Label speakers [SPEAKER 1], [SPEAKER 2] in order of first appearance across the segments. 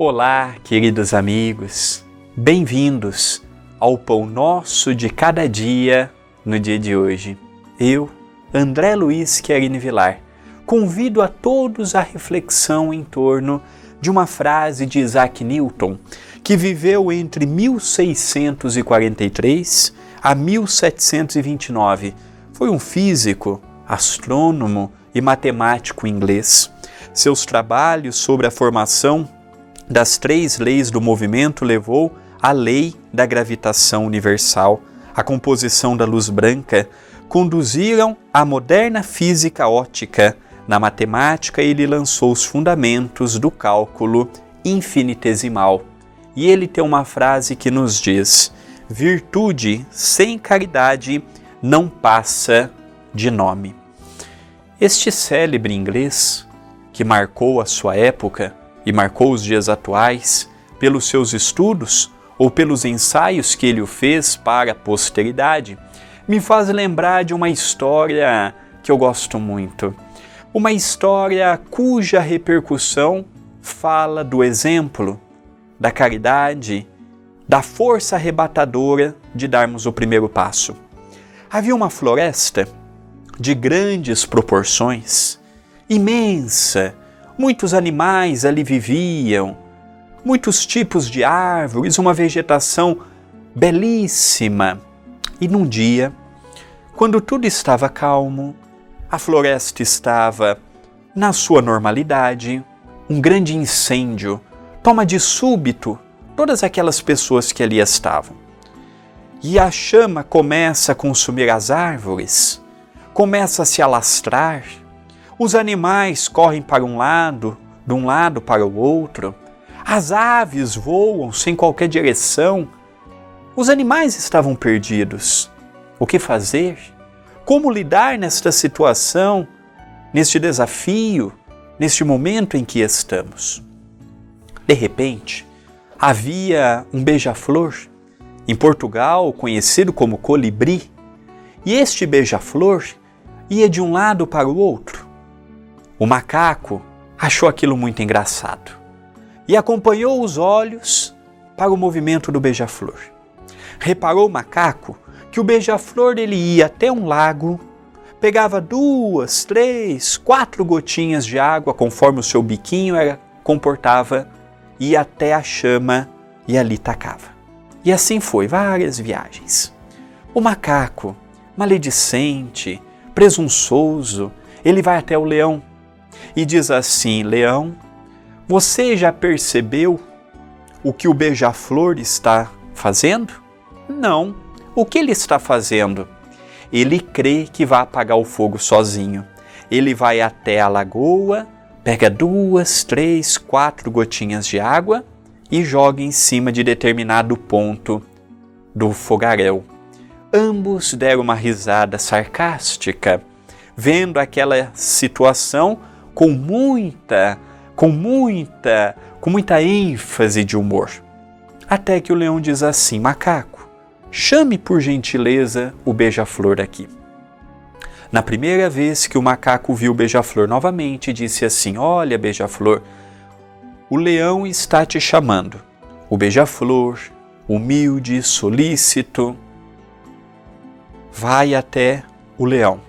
[SPEAKER 1] Olá, queridos amigos, bem-vindos ao Pão Nosso de Cada Dia no dia de hoje. Eu, André Luiz Querini Vilar, convido a todos à reflexão em torno de uma frase de Isaac Newton, que viveu entre 1643 a 1729. Foi um físico, astrônomo e matemático inglês. Seus trabalhos sobre a formação das três leis do movimento levou à lei da gravitação universal, a composição da luz branca, conduziram à moderna física ótica. Na matemática, ele lançou os fundamentos do cálculo infinitesimal. E ele tem uma frase que nos diz: virtude sem caridade não passa de nome. Este célebre inglês, que marcou a sua época, e marcou os dias atuais pelos seus estudos ou pelos ensaios que ele fez para a posteridade, me faz lembrar de uma história que eu gosto muito. Uma história cuja repercussão fala do exemplo, da caridade, da força arrebatadora de darmos o primeiro passo. Havia uma floresta de grandes proporções, imensa, Muitos animais ali viviam, muitos tipos de árvores, uma vegetação belíssima. E num dia, quando tudo estava calmo, a floresta estava na sua normalidade, um grande incêndio toma de súbito todas aquelas pessoas que ali estavam. E a chama começa a consumir as árvores, começa a se alastrar, os animais correm para um lado, de um lado para o outro. As aves voam sem qualquer direção. Os animais estavam perdidos. O que fazer? Como lidar nesta situação, neste desafio, neste momento em que estamos? De repente, havia um beija-flor, em Portugal conhecido como colibri, e este beija-flor ia de um lado para o outro, o macaco achou aquilo muito engraçado e acompanhou os olhos para o movimento do beija-flor. Reparou o macaco que o beija-flor ele ia até um lago, pegava duas, três, quatro gotinhas de água conforme o seu biquinho era comportava, ia até a chama e ali tacava. E assim foi várias viagens. O macaco, maledicente, presunçoso, ele vai até o leão e diz assim: Leão, você já percebeu o que o beija-flor está fazendo? Não. O que ele está fazendo? Ele crê que vai apagar o fogo sozinho. Ele vai até a lagoa, pega duas, três, quatro gotinhas de água e joga em cima de determinado ponto do fogaréu. Ambos deram uma risada sarcástica, vendo aquela situação com muita, com muita, com muita ênfase de humor. Até que o leão diz assim: Macaco, chame por gentileza o beija-flor aqui. Na primeira vez que o macaco viu o beija-flor novamente, disse assim: Olha, beija-flor, o leão está te chamando. O beija-flor, humilde, solícito, vai até o leão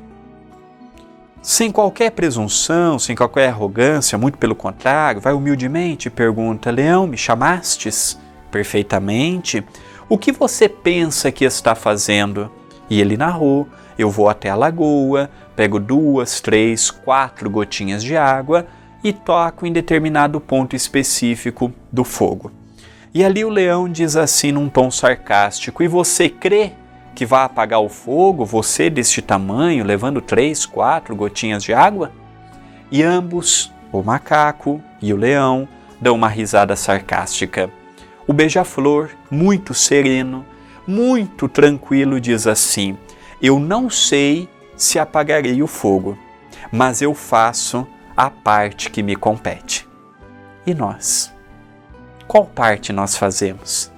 [SPEAKER 1] sem qualquer presunção, sem qualquer arrogância, muito pelo contrário, vai humildemente e pergunta: Leão, me chamastes? Perfeitamente. O que você pensa que está fazendo? E ele narrou: Eu vou até a lagoa, pego duas, três, quatro gotinhas de água e toco em determinado ponto específico do fogo. E ali o leão diz assim num tom sarcástico: E você crê que vai apagar o fogo, você deste tamanho, levando três, quatro gotinhas de água? E ambos, o macaco e o leão, dão uma risada sarcástica. O beija-flor, muito sereno, muito tranquilo, diz assim: Eu não sei se apagarei o fogo, mas eu faço a parte que me compete. E nós? Qual parte nós fazemos?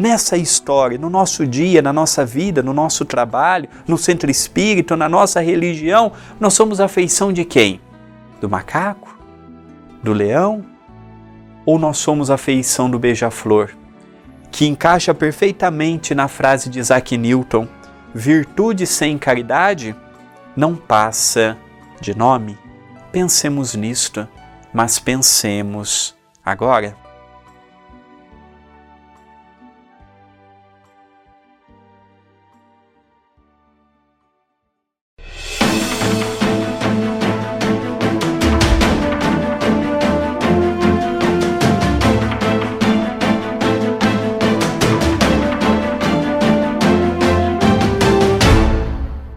[SPEAKER 1] Nessa história, no nosso dia, na nossa vida, no nosso trabalho, no centro espírita, na nossa religião, nós somos a feição de quem? Do macaco? Do leão? ou nós somos a feição do beija-flor, que encaixa perfeitamente na frase de Isaac Newton: virtude sem caridade não passa de nome? Pensemos nisto, mas pensemos agora.